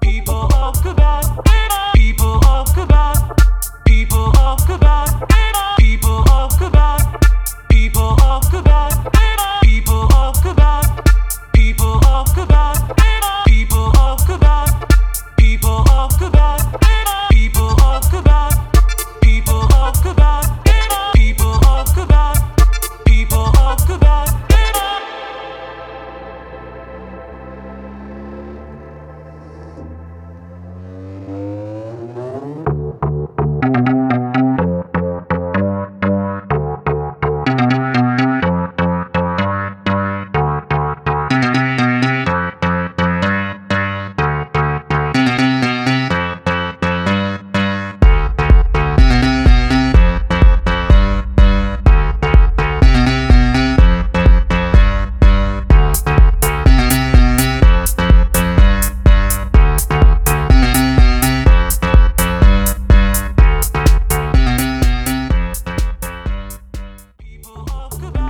People of Quebec,